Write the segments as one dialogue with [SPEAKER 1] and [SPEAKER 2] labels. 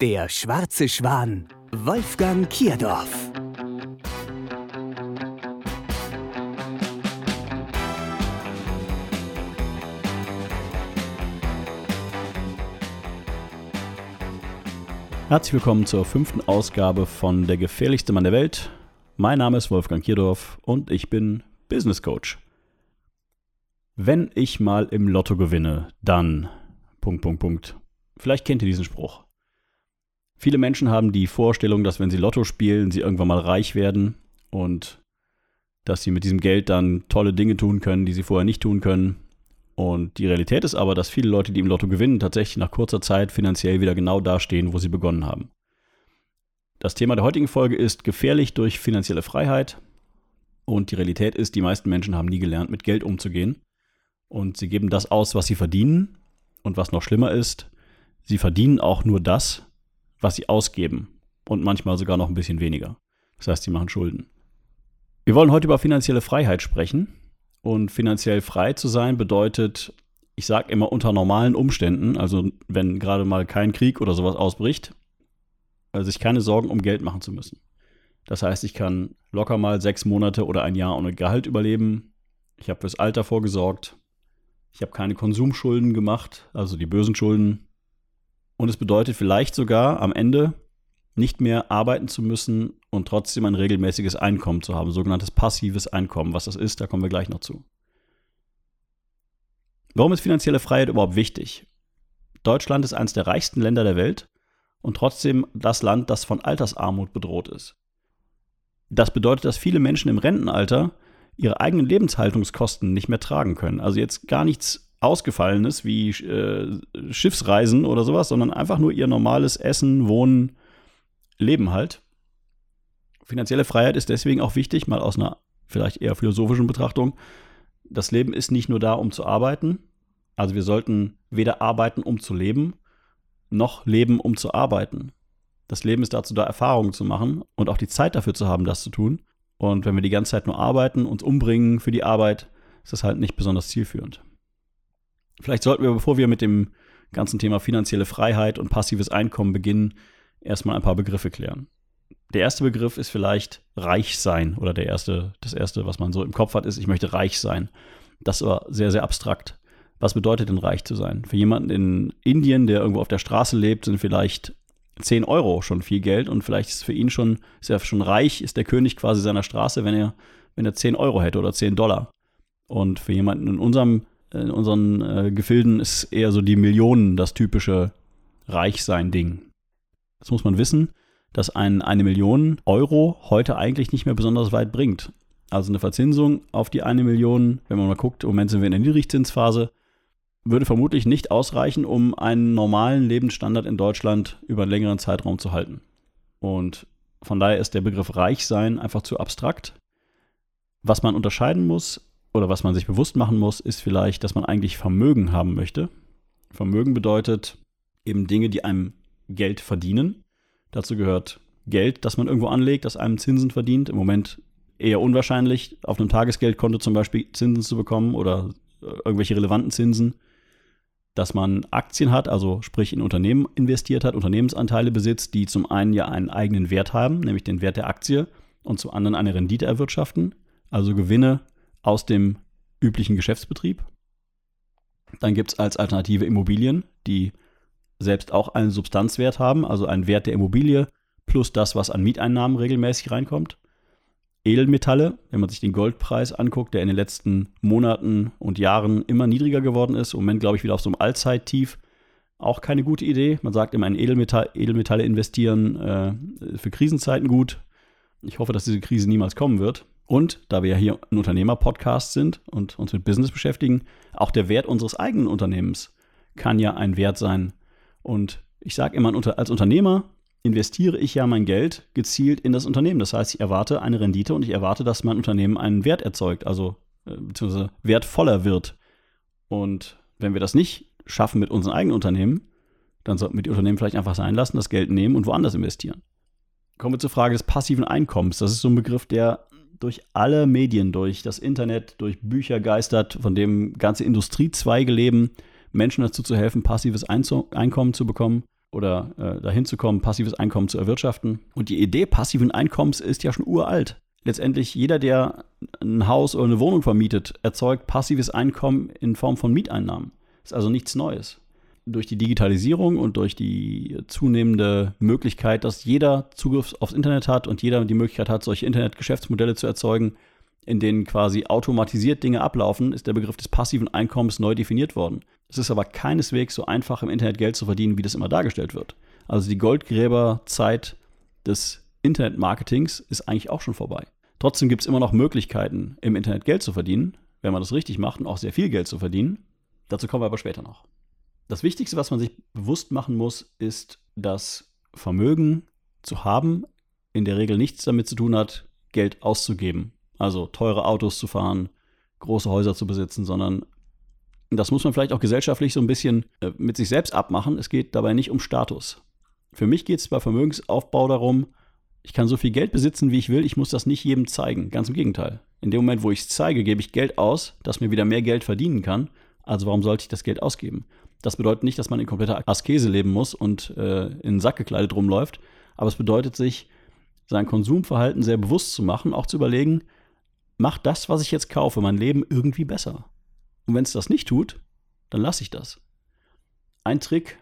[SPEAKER 1] der schwarze Schwan, Wolfgang Kierdorf.
[SPEAKER 2] Herzlich willkommen zur fünften Ausgabe von Der gefährlichste Mann der Welt. Mein Name ist Wolfgang Kierdorf und ich bin Business Coach. Wenn ich mal im Lotto gewinne, dann. Punkt, Punkt, Punkt. Vielleicht kennt ihr diesen Spruch. Viele Menschen haben die Vorstellung, dass wenn sie Lotto spielen, sie irgendwann mal reich werden und dass sie mit diesem Geld dann tolle Dinge tun können, die sie vorher nicht tun können. Und die Realität ist aber, dass viele Leute, die im Lotto gewinnen, tatsächlich nach kurzer Zeit finanziell wieder genau dastehen, wo sie begonnen haben. Das Thema der heutigen Folge ist gefährlich durch finanzielle Freiheit. Und die Realität ist, die meisten Menschen haben nie gelernt, mit Geld umzugehen. Und sie geben das aus, was sie verdienen. Und was noch schlimmer ist, sie verdienen auch nur das, was sie ausgeben. Und manchmal sogar noch ein bisschen weniger. Das heißt, sie machen Schulden. Wir wollen heute über finanzielle Freiheit sprechen. Und finanziell frei zu sein bedeutet, ich sage immer unter normalen Umständen, also wenn gerade mal kein Krieg oder sowas ausbricht, also sich keine Sorgen um Geld machen zu müssen. Das heißt, ich kann locker mal sechs Monate oder ein Jahr ohne Gehalt überleben. Ich habe fürs Alter vorgesorgt. Ich habe keine Konsumschulden gemacht, also die bösen Schulden. Und es bedeutet vielleicht sogar am Ende nicht mehr arbeiten zu müssen und trotzdem ein regelmäßiges Einkommen zu haben, sogenanntes passives Einkommen. Was das ist, da kommen wir gleich noch zu. Warum ist finanzielle Freiheit überhaupt wichtig? Deutschland ist eines der reichsten Länder der Welt und trotzdem das Land, das von Altersarmut bedroht ist. Das bedeutet, dass viele Menschen im Rentenalter ihre eigenen Lebenshaltungskosten nicht mehr tragen können. Also jetzt gar nichts Ausgefallenes wie äh, Schiffsreisen oder sowas, sondern einfach nur ihr normales Essen, Wohnen, Leben halt. Finanzielle Freiheit ist deswegen auch wichtig, mal aus einer vielleicht eher philosophischen Betrachtung. Das Leben ist nicht nur da, um zu arbeiten. Also wir sollten weder arbeiten, um zu leben, noch leben, um zu arbeiten. Das Leben ist dazu da, Erfahrungen zu machen und auch die Zeit dafür zu haben, das zu tun. Und wenn wir die ganze Zeit nur arbeiten, uns umbringen für die Arbeit, ist das halt nicht besonders zielführend. Vielleicht sollten wir, bevor wir mit dem ganzen Thema finanzielle Freiheit und passives Einkommen beginnen, erstmal ein paar Begriffe klären. Der erste Begriff ist vielleicht reich sein oder der erste, das erste, was man so im Kopf hat, ist, ich möchte reich sein. Das aber sehr, sehr abstrakt. Was bedeutet denn reich zu sein? Für jemanden in Indien, der irgendwo auf der Straße lebt, sind vielleicht 10 Euro schon viel Geld und vielleicht ist für ihn schon, ist er schon reich, ist der König quasi seiner Straße, wenn er, wenn er 10 Euro hätte oder 10 Dollar. Und für jemanden in unserem, in unseren äh, Gefilden ist eher so die Millionen das typische Reichsein-Ding. Das muss man wissen, dass ein, eine Million Euro heute eigentlich nicht mehr besonders weit bringt. Also eine Verzinsung auf die eine Million, wenn man mal guckt, im Moment sind wir in der Niedrigzinsphase, würde vermutlich nicht ausreichen, um einen normalen Lebensstandard in Deutschland über einen längeren Zeitraum zu halten. Und von daher ist der Begriff reich sein einfach zu abstrakt. Was man unterscheiden muss oder was man sich bewusst machen muss, ist vielleicht, dass man eigentlich Vermögen haben möchte. Vermögen bedeutet eben Dinge, die einem Geld verdienen. Dazu gehört Geld, das man irgendwo anlegt, das einem Zinsen verdient. Im Moment eher unwahrscheinlich, auf einem Tagesgeldkonto zum Beispiel Zinsen zu bekommen oder äh, irgendwelche relevanten Zinsen dass man Aktien hat, also sprich in Unternehmen investiert hat, Unternehmensanteile besitzt, die zum einen ja einen eigenen Wert haben, nämlich den Wert der Aktie, und zum anderen eine Rendite erwirtschaften, also Gewinne aus dem üblichen Geschäftsbetrieb. Dann gibt es als Alternative Immobilien, die selbst auch einen Substanzwert haben, also einen Wert der Immobilie plus das, was an Mieteinnahmen regelmäßig reinkommt. Edelmetalle, wenn man sich den Goldpreis anguckt, der in den letzten Monaten und Jahren immer niedriger geworden ist, im Moment glaube ich wieder auf so einem Allzeittief, auch keine gute Idee. Man sagt immer in Edelmetall, Edelmetalle investieren äh, für Krisenzeiten gut. Ich hoffe, dass diese Krise niemals kommen wird. Und da wir ja hier ein Unternehmer-Podcast sind und uns mit Business beschäftigen, auch der Wert unseres eigenen Unternehmens kann ja ein Wert sein. Und ich sage immer, als Unternehmer investiere ich ja mein Geld gezielt in das Unternehmen. Das heißt, ich erwarte eine Rendite und ich erwarte, dass mein Unternehmen einen Wert erzeugt, also äh, beziehungsweise wertvoller wird. Und wenn wir das nicht schaffen mit unseren eigenen Unternehmen, dann sollten wir die Unternehmen vielleicht einfach sein lassen, das Geld nehmen und woanders investieren. Kommen wir zur Frage des passiven Einkommens. Das ist so ein Begriff, der durch alle Medien, durch das Internet, durch Bücher geistert, von dem ganze Industriezweige leben, Menschen dazu zu helfen, passives Einkommen zu bekommen oder äh, dahin zu kommen, passives Einkommen zu erwirtschaften. Und die Idee passiven Einkommens ist ja schon uralt. Letztendlich jeder, der ein Haus oder eine Wohnung vermietet, erzeugt passives Einkommen in Form von Mieteinnahmen. Ist also nichts Neues. Durch die Digitalisierung und durch die zunehmende Möglichkeit, dass jeder Zugriff aufs Internet hat und jeder die Möglichkeit hat, solche Internetgeschäftsmodelle zu erzeugen, in denen quasi automatisiert Dinge ablaufen, ist der Begriff des passiven Einkommens neu definiert worden. Es ist aber keineswegs so einfach, im Internet Geld zu verdienen, wie das immer dargestellt wird. Also die Goldgräberzeit des Internetmarketings ist eigentlich auch schon vorbei. Trotzdem gibt es immer noch Möglichkeiten, im Internet Geld zu verdienen, wenn man das richtig macht und auch sehr viel Geld zu verdienen. Dazu kommen wir aber später noch. Das Wichtigste, was man sich bewusst machen muss, ist, dass Vermögen zu haben in der Regel nichts damit zu tun hat, Geld auszugeben also teure Autos zu fahren, große Häuser zu besitzen, sondern das muss man vielleicht auch gesellschaftlich so ein bisschen äh, mit sich selbst abmachen. Es geht dabei nicht um Status. Für mich geht es bei Vermögensaufbau darum, ich kann so viel Geld besitzen, wie ich will, ich muss das nicht jedem zeigen. Ganz im Gegenteil. In dem Moment, wo ich es zeige, gebe ich Geld aus, das mir wieder mehr Geld verdienen kann. Also warum sollte ich das Geld ausgeben? Das bedeutet nicht, dass man in kompletter Askese leben muss und äh, in Sack gekleidet rumläuft, aber es bedeutet sich, sein Konsumverhalten sehr bewusst zu machen, auch zu überlegen, macht das, was ich jetzt kaufe, mein Leben irgendwie besser. Und wenn es das nicht tut, dann lasse ich das. Ein Trick,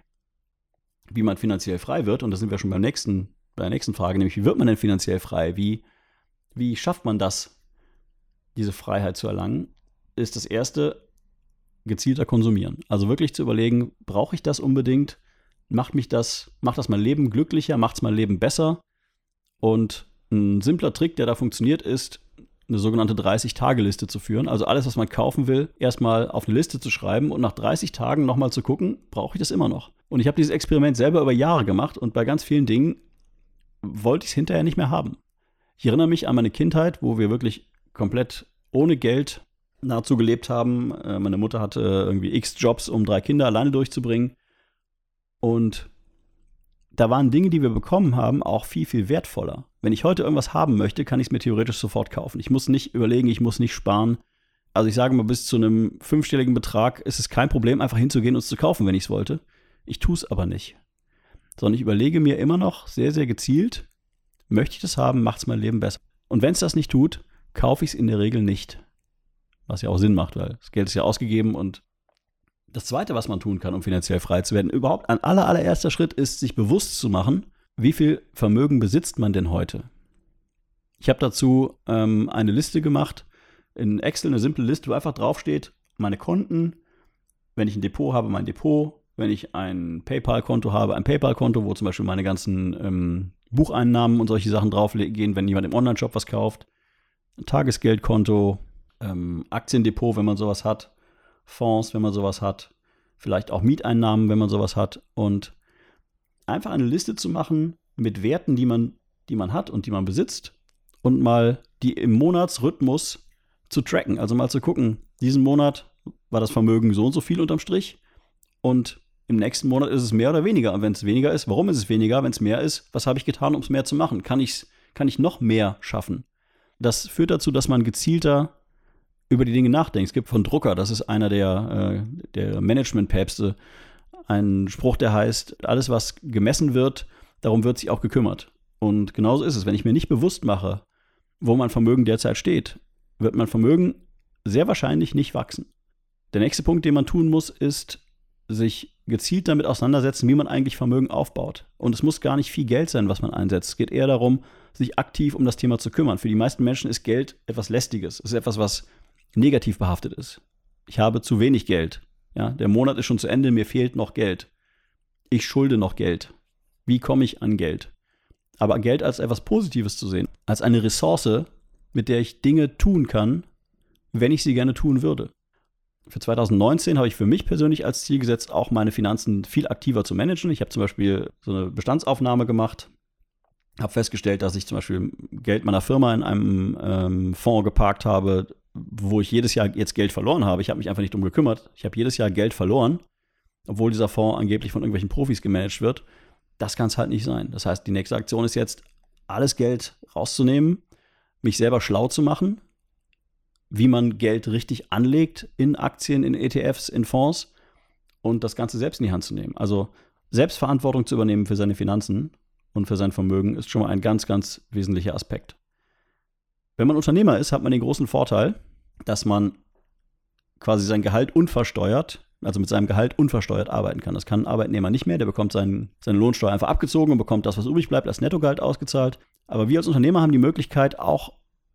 [SPEAKER 2] wie man finanziell frei wird, und da sind wir schon beim nächsten, bei der nächsten Frage, nämlich wie wird man denn finanziell frei? Wie, wie schafft man das, diese Freiheit zu erlangen? Ist das erste gezielter Konsumieren. Also wirklich zu überlegen, brauche ich das unbedingt? Macht mich das, macht das mein Leben glücklicher, macht es mein Leben besser? Und ein simpler Trick, der da funktioniert, ist, eine sogenannte 30-Tage-Liste zu führen. Also alles, was man kaufen will, erstmal auf eine Liste zu schreiben und nach 30 Tagen nochmal zu gucken, brauche ich das immer noch. Und ich habe dieses Experiment selber über Jahre gemacht und bei ganz vielen Dingen wollte ich es hinterher nicht mehr haben. Ich erinnere mich an meine Kindheit, wo wir wirklich komplett ohne Geld nahezu gelebt haben. Äh, meine Mutter hatte irgendwie x Jobs, um drei Kinder alleine durchzubringen. Und da waren Dinge, die wir bekommen haben, auch viel, viel wertvoller. Wenn ich heute irgendwas haben möchte, kann ich es mir theoretisch sofort kaufen. Ich muss nicht überlegen, ich muss nicht sparen. Also ich sage mal, bis zu einem fünfstelligen Betrag ist es kein Problem, einfach hinzugehen und es zu kaufen, wenn ich es wollte. Ich tue es aber nicht. Sondern ich überlege mir immer noch sehr, sehr gezielt, möchte ich das haben, macht es mein Leben besser. Und wenn es das nicht tut, kaufe ich es in der Regel nicht. Was ja auch Sinn macht, weil das Geld ist ja ausgegeben und das Zweite, was man tun kann, um finanziell frei zu werden, überhaupt ein aller, allererster Schritt ist, sich bewusst zu machen, wie viel Vermögen besitzt man denn heute? Ich habe dazu ähm, eine Liste gemacht, in Excel eine simple Liste, wo einfach draufsteht, meine Konten, wenn ich ein Depot habe, mein Depot, wenn ich ein PayPal-Konto habe, ein PayPal-Konto, wo zum Beispiel meine ganzen ähm, Bucheinnahmen und solche Sachen draufgehen, wenn jemand im Online-Shop was kauft, ein Tagesgeldkonto, ähm, Aktiendepot, wenn man sowas hat, Fonds, wenn man sowas hat, vielleicht auch Mieteinnahmen, wenn man sowas hat und einfach eine Liste zu machen mit Werten, die man, die man hat und die man besitzt und mal die im Monatsrhythmus zu tracken, also mal zu gucken, diesen Monat war das Vermögen so und so viel unterm Strich und im nächsten Monat ist es mehr oder weniger. Und wenn es weniger ist, warum ist es weniger? Wenn es mehr ist, was habe ich getan, um es mehr zu machen? Kann, ich's, kann ich noch mehr schaffen? Das führt dazu, dass man gezielter über die Dinge nachdenkst. Es gibt von Drucker, das ist einer der, äh, der Management-Päpste, einen Spruch, der heißt, alles, was gemessen wird, darum wird sich auch gekümmert. Und genauso ist es. Wenn ich mir nicht bewusst mache, wo mein Vermögen derzeit steht, wird mein Vermögen sehr wahrscheinlich nicht wachsen. Der nächste Punkt, den man tun muss, ist, sich gezielt damit auseinandersetzen, wie man eigentlich Vermögen aufbaut. Und es muss gar nicht viel Geld sein, was man einsetzt. Es geht eher darum, sich aktiv um das Thema zu kümmern. Für die meisten Menschen ist Geld etwas Lästiges. Es ist etwas, was negativ behaftet ist. Ich habe zu wenig Geld. Ja, der Monat ist schon zu Ende, mir fehlt noch Geld. Ich schulde noch Geld. Wie komme ich an Geld? Aber Geld als etwas Positives zu sehen, als eine Ressource, mit der ich Dinge tun kann, wenn ich sie gerne tun würde. Für 2019 habe ich für mich persönlich als Ziel gesetzt, auch meine Finanzen viel aktiver zu managen. Ich habe zum Beispiel so eine Bestandsaufnahme gemacht habe festgestellt, dass ich zum Beispiel Geld meiner Firma in einem ähm, Fonds geparkt habe, wo ich jedes Jahr jetzt Geld verloren habe. Ich habe mich einfach nicht drum gekümmert. Ich habe jedes Jahr Geld verloren, obwohl dieser Fonds angeblich von irgendwelchen Profis gemanagt wird. Das kann es halt nicht sein. Das heißt, die nächste Aktion ist jetzt, alles Geld rauszunehmen, mich selber schlau zu machen, wie man Geld richtig anlegt in Aktien, in ETFs, in Fonds und das Ganze selbst in die Hand zu nehmen. Also Selbstverantwortung zu übernehmen für seine Finanzen und für sein Vermögen ist schon mal ein ganz, ganz wesentlicher Aspekt. Wenn man Unternehmer ist, hat man den großen Vorteil, dass man quasi sein Gehalt unversteuert, also mit seinem Gehalt unversteuert arbeiten kann. Das kann ein Arbeitnehmer nicht mehr, der bekommt seinen, seine Lohnsteuer einfach abgezogen und bekommt das, was übrig bleibt, als Nettogehalt ausgezahlt. Aber wir als Unternehmer haben die Möglichkeit, auch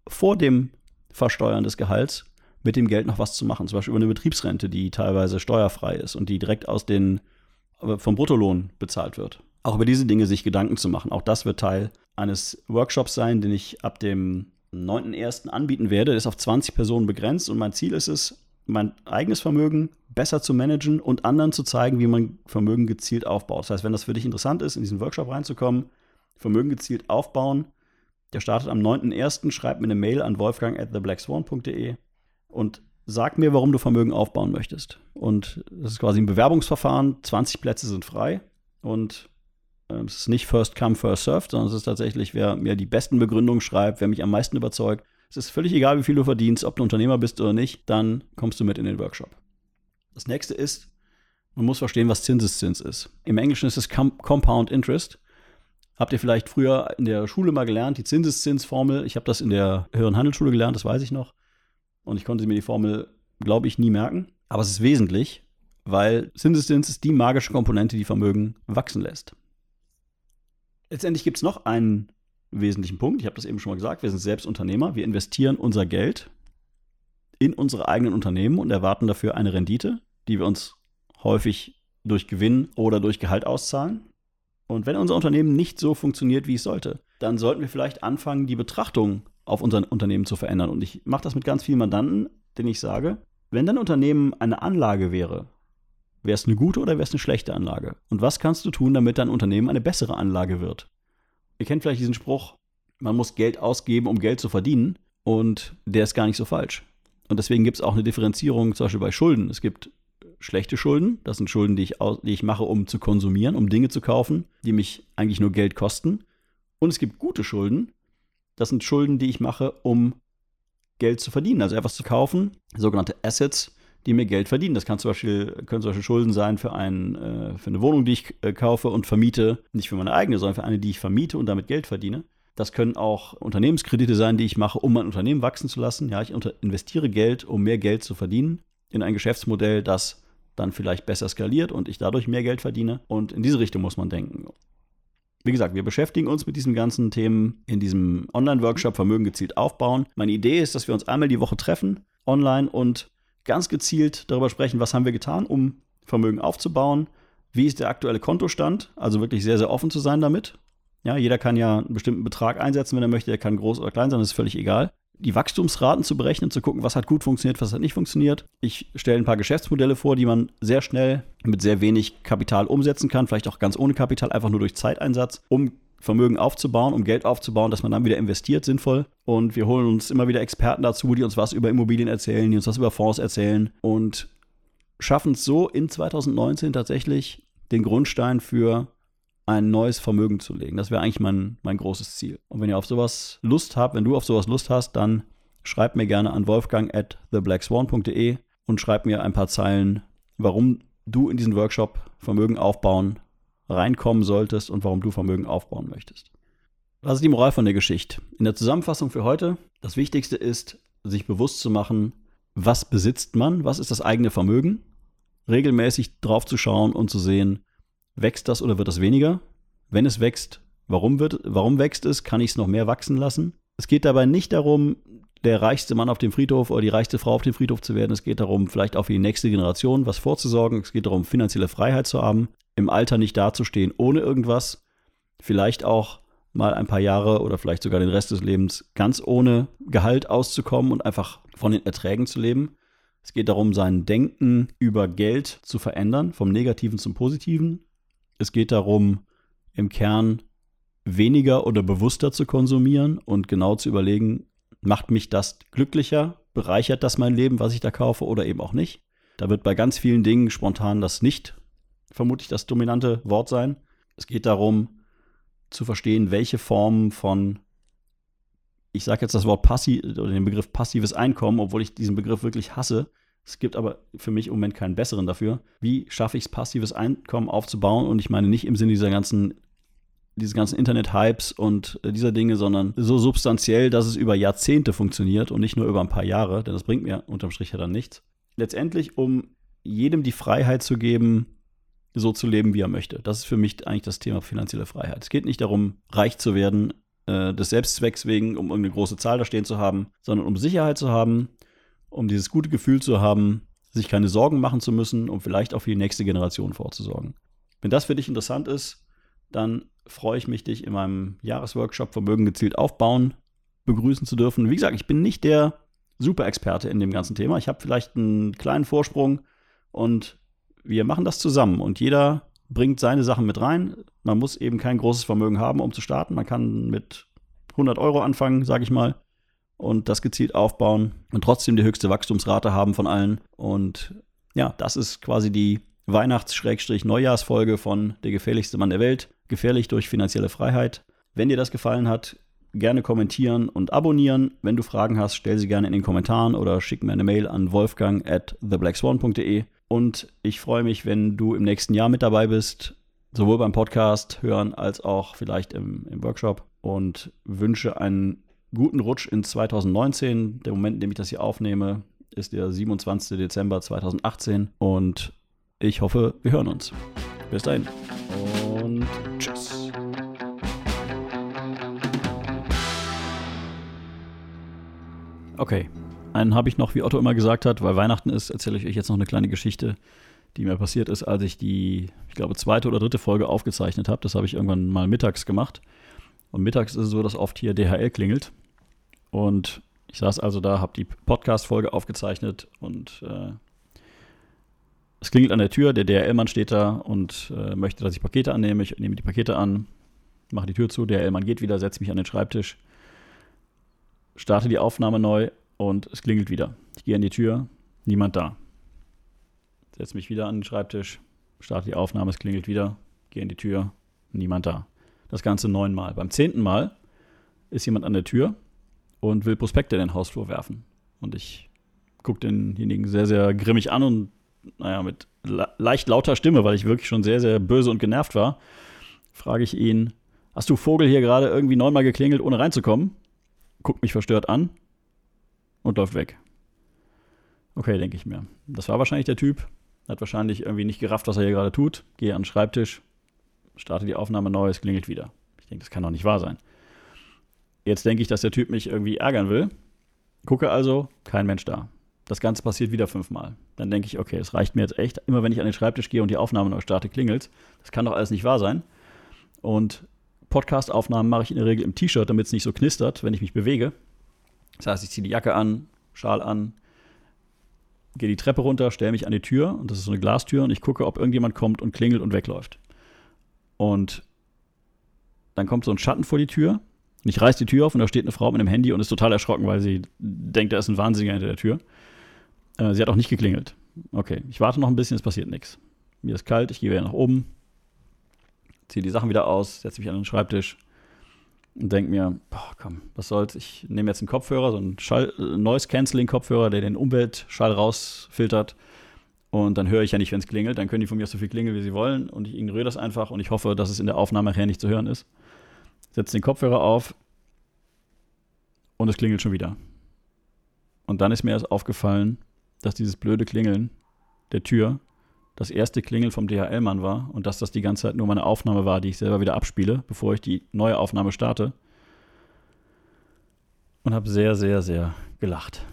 [SPEAKER 2] vor dem Versteuern des Gehalts mit dem Geld noch was zu machen. Zum Beispiel über eine Betriebsrente, die teilweise steuerfrei ist und die direkt aus den, äh, vom Bruttolohn bezahlt wird. Auch über diese Dinge sich Gedanken zu machen. Auch das wird Teil eines Workshops sein, den ich ab dem 9.1. anbieten werde. Ist auf 20 Personen begrenzt und mein Ziel ist es, mein eigenes Vermögen besser zu managen und anderen zu zeigen, wie man Vermögen gezielt aufbaut. Das heißt, wenn das für dich interessant ist, in diesen Workshop reinzukommen, Vermögen gezielt aufbauen, der startet am 9.1. Schreib mir eine Mail an wolfgang at theblackswan.de und sag mir, warum du Vermögen aufbauen möchtest. Und das ist quasi ein Bewerbungsverfahren. 20 Plätze sind frei und es ist nicht First Come, First Served, sondern es ist tatsächlich, wer mir die besten Begründungen schreibt, wer mich am meisten überzeugt. Es ist völlig egal, wie viel du verdienst, ob du Unternehmer bist oder nicht, dann kommst du mit in den Workshop. Das nächste ist, man muss verstehen, was Zinseszins ist. Im Englischen ist es Compound Interest. Habt ihr vielleicht früher in der Schule mal gelernt, die Zinseszinsformel? Ich habe das in der höheren Handelsschule gelernt, das weiß ich noch. Und ich konnte mir die Formel, glaube ich, nie merken. Aber es ist wesentlich, weil Zinseszins ist die magische Komponente, die Vermögen wachsen lässt. Letztendlich gibt es noch einen wesentlichen Punkt. Ich habe das eben schon mal gesagt. Wir sind selbst Unternehmer. Wir investieren unser Geld in unsere eigenen Unternehmen und erwarten dafür eine Rendite, die wir uns häufig durch Gewinn oder durch Gehalt auszahlen. Und wenn unser Unternehmen nicht so funktioniert, wie es sollte, dann sollten wir vielleicht anfangen, die Betrachtung auf unser Unternehmen zu verändern. Und ich mache das mit ganz vielen Mandanten, denen ich sage, wenn dein Unternehmen eine Anlage wäre, Wäre es eine gute oder wäre es eine schlechte Anlage? Und was kannst du tun, damit dein Unternehmen eine bessere Anlage wird? Ihr kennt vielleicht diesen Spruch, man muss Geld ausgeben, um Geld zu verdienen. Und der ist gar nicht so falsch. Und deswegen gibt es auch eine Differenzierung zum Beispiel bei Schulden. Es gibt schlechte Schulden. Das sind Schulden, die ich, die ich mache, um zu konsumieren, um Dinge zu kaufen, die mich eigentlich nur Geld kosten. Und es gibt gute Schulden. Das sind Schulden, die ich mache, um Geld zu verdienen, also etwas zu kaufen, sogenannte Assets, die mir Geld verdienen. Das kann zum Beispiel, können zum Beispiel Schulden sein für, ein, äh, für eine Wohnung, die ich äh, kaufe und vermiete, nicht für meine eigene, sondern für eine, die ich vermiete und damit Geld verdiene. Das können auch Unternehmenskredite sein, die ich mache, um mein Unternehmen wachsen zu lassen. Ja, ich investiere Geld, um mehr Geld zu verdienen in ein Geschäftsmodell, das dann vielleicht besser skaliert und ich dadurch mehr Geld verdiene. Und in diese Richtung muss man denken. Wie gesagt, wir beschäftigen uns mit diesen ganzen Themen in diesem Online-Workshop Vermögen gezielt aufbauen. Meine Idee ist, dass wir uns einmal die Woche treffen, online und ganz gezielt darüber sprechen, was haben wir getan, um Vermögen aufzubauen, wie ist der aktuelle Kontostand, also wirklich sehr, sehr offen zu sein damit. Ja, jeder kann ja einen bestimmten Betrag einsetzen, wenn er möchte, er kann groß oder klein sein, das ist völlig egal. Die Wachstumsraten zu berechnen, zu gucken, was hat gut funktioniert, was hat nicht funktioniert. Ich stelle ein paar Geschäftsmodelle vor, die man sehr schnell mit sehr wenig Kapital umsetzen kann, vielleicht auch ganz ohne Kapital, einfach nur durch Zeiteinsatz, um Vermögen aufzubauen, um Geld aufzubauen, dass man dann wieder investiert, sinnvoll. Und wir holen uns immer wieder Experten dazu, die uns was über Immobilien erzählen, die uns was über Fonds erzählen und schaffen es so in 2019 tatsächlich den Grundstein für ein neues Vermögen zu legen. Das wäre eigentlich mein, mein großes Ziel. Und wenn ihr auf sowas Lust habt, wenn du auf sowas Lust hast, dann schreib mir gerne an wolfgang at theblackswan.de und schreib mir ein paar Zeilen, warum du in diesen Workshop Vermögen aufbauen reinkommen solltest und warum du Vermögen aufbauen möchtest. Was ist die Moral von der Geschichte? In der Zusammenfassung für heute, das Wichtigste ist, sich bewusst zu machen, was besitzt man, was ist das eigene Vermögen, regelmäßig drauf zu schauen und zu sehen, wächst das oder wird das weniger? Wenn es wächst, warum, wird, warum wächst es? Kann ich es noch mehr wachsen lassen? Es geht dabei nicht darum, der reichste Mann auf dem Friedhof oder die reichste Frau auf dem Friedhof zu werden. Es geht darum, vielleicht auch für die nächste Generation was vorzusorgen. Es geht darum, finanzielle Freiheit zu haben im Alter nicht dazustehen ohne irgendwas. Vielleicht auch mal ein paar Jahre oder vielleicht sogar den Rest des Lebens ganz ohne Gehalt auszukommen und einfach von den Erträgen zu leben. Es geht darum, sein Denken über Geld zu verändern, vom Negativen zum Positiven. Es geht darum, im Kern weniger oder bewusster zu konsumieren und genau zu überlegen, macht mich das glücklicher, bereichert das mein Leben, was ich da kaufe oder eben auch nicht. Da wird bei ganz vielen Dingen spontan das nicht vermutlich das dominante Wort sein. Es geht darum zu verstehen, welche Formen von, ich sage jetzt das Wort passiv oder den Begriff passives Einkommen, obwohl ich diesen Begriff wirklich hasse. Es gibt aber für mich im Moment keinen besseren dafür. Wie schaffe ich es, passives Einkommen aufzubauen? Und ich meine nicht im Sinne dieser ganzen diese ganzen Internet-Hypes und äh, dieser Dinge, sondern so substanziell, dass es über Jahrzehnte funktioniert und nicht nur über ein paar Jahre, denn das bringt mir unterm Strich ja dann nichts. Letztendlich, um jedem die Freiheit zu geben, so zu leben, wie er möchte. Das ist für mich eigentlich das Thema finanzielle Freiheit. Es geht nicht darum, reich zu werden, äh, des Selbstzwecks wegen, um irgendeine große Zahl da stehen zu haben, sondern um Sicherheit zu haben, um dieses gute Gefühl zu haben, sich keine Sorgen machen zu müssen, um vielleicht auch für die nächste Generation vorzusorgen. Wenn das für dich interessant ist, dann freue ich mich, dich in meinem Jahresworkshop Vermögen gezielt aufbauen begrüßen zu dürfen. Wie gesagt, ich bin nicht der Super-Experte in dem ganzen Thema. Ich habe vielleicht einen kleinen Vorsprung und wir machen das zusammen und jeder bringt seine Sachen mit rein. Man muss eben kein großes Vermögen haben, um zu starten. Man kann mit 100 Euro anfangen, sage ich mal, und das gezielt aufbauen und trotzdem die höchste Wachstumsrate haben von allen. Und ja, das ist quasi die Weihnachts-Neujahrsfolge von Der gefährlichste Mann der Welt. Gefährlich durch finanzielle Freiheit. Wenn dir das gefallen hat, gerne kommentieren und abonnieren. Wenn du Fragen hast, stell sie gerne in den Kommentaren oder schick mir eine Mail an wolfgang at theblackswan.de. Und ich freue mich, wenn du im nächsten Jahr mit dabei bist, sowohl beim Podcast hören als auch vielleicht im, im Workshop. Und wünsche einen guten Rutsch in 2019. Der Moment, in dem ich das hier aufnehme, ist der 27. Dezember 2018. Und ich hoffe, wir hören uns. Bis dahin und tschüss. Okay, einen habe ich noch, wie Otto immer gesagt hat, weil Weihnachten ist, erzähle ich euch jetzt noch eine kleine Geschichte, die mir passiert ist, als ich die, ich glaube, zweite oder dritte Folge aufgezeichnet habe. Das habe ich irgendwann mal mittags gemacht. Und mittags ist es so, dass oft hier DHL klingelt. Und ich saß also da, habe die Podcast-Folge aufgezeichnet und äh, es klingelt an der Tür. Der DHL-Mann steht da und äh, möchte, dass ich Pakete annehme. Ich nehme die Pakete an, mache die Tür zu. Der DHL-Mann geht wieder, setzt mich an den Schreibtisch, starte die Aufnahme neu und es klingelt wieder. Ich gehe an die Tür, niemand da. Setze mich wieder an den Schreibtisch, starte die Aufnahme, es klingelt wieder, gehe an die Tür, niemand da. Das Ganze neunmal. Beim zehnten Mal ist jemand an der Tür und will Prospekte in den Hausflur werfen. Und ich gucke denjenigen sehr, sehr grimmig an und, naja, mit leicht lauter Stimme, weil ich wirklich schon sehr, sehr böse und genervt war, frage ich ihn, hast du Vogel hier gerade irgendwie neunmal geklingelt, ohne reinzukommen? Guckt mich verstört an und läuft weg. Okay, denke ich mir. Das war wahrscheinlich der Typ. Hat wahrscheinlich irgendwie nicht gerafft, was er hier gerade tut. Gehe an den Schreibtisch, starte die Aufnahme neu, es klingelt wieder. Ich denke, das kann doch nicht wahr sein. Jetzt denke ich, dass der Typ mich irgendwie ärgern will. Gucke also, kein Mensch da. Das Ganze passiert wieder fünfmal. Dann denke ich, okay, es reicht mir jetzt echt. Immer wenn ich an den Schreibtisch gehe und die Aufnahme neu starte, klingelt Das kann doch alles nicht wahr sein. Und Podcast-Aufnahmen mache ich in der Regel im T-Shirt, damit es nicht so knistert, wenn ich mich bewege. Das heißt, ich ziehe die Jacke an, Schal an, gehe die Treppe runter, stelle mich an die Tür und das ist so eine Glastür und ich gucke, ob irgendjemand kommt und klingelt und wegläuft. Und dann kommt so ein Schatten vor die Tür und ich reiße die Tür auf und da steht eine Frau mit einem Handy und ist total erschrocken, weil sie denkt, da ist ein Wahnsinniger hinter der Tür. Äh, sie hat auch nicht geklingelt. Okay, ich warte noch ein bisschen, es passiert nichts. Mir ist kalt, ich gehe wieder nach oben, ziehe die Sachen wieder aus, setze mich an den Schreibtisch und denke mir, boah, komm, was soll's, ich nehme jetzt einen Kopfhörer, so einen Schall, äh, Noise-Canceling-Kopfhörer, der den Umweltschall rausfiltert. Und dann höre ich ja nicht, wenn es klingelt. Dann können die von mir so viel klingeln, wie sie wollen. Und ich ignoriere das einfach und ich hoffe, dass es in der Aufnahme nachher nicht zu hören ist. Setze den Kopfhörer auf und es klingelt schon wieder. Und dann ist mir erst aufgefallen, dass dieses blöde Klingeln der Tür das erste Klingeln vom DHL-Mann war und dass das die ganze Zeit nur meine Aufnahme war, die ich selber wieder abspiele, bevor ich die neue Aufnahme starte. Und habe sehr, sehr, sehr gelacht.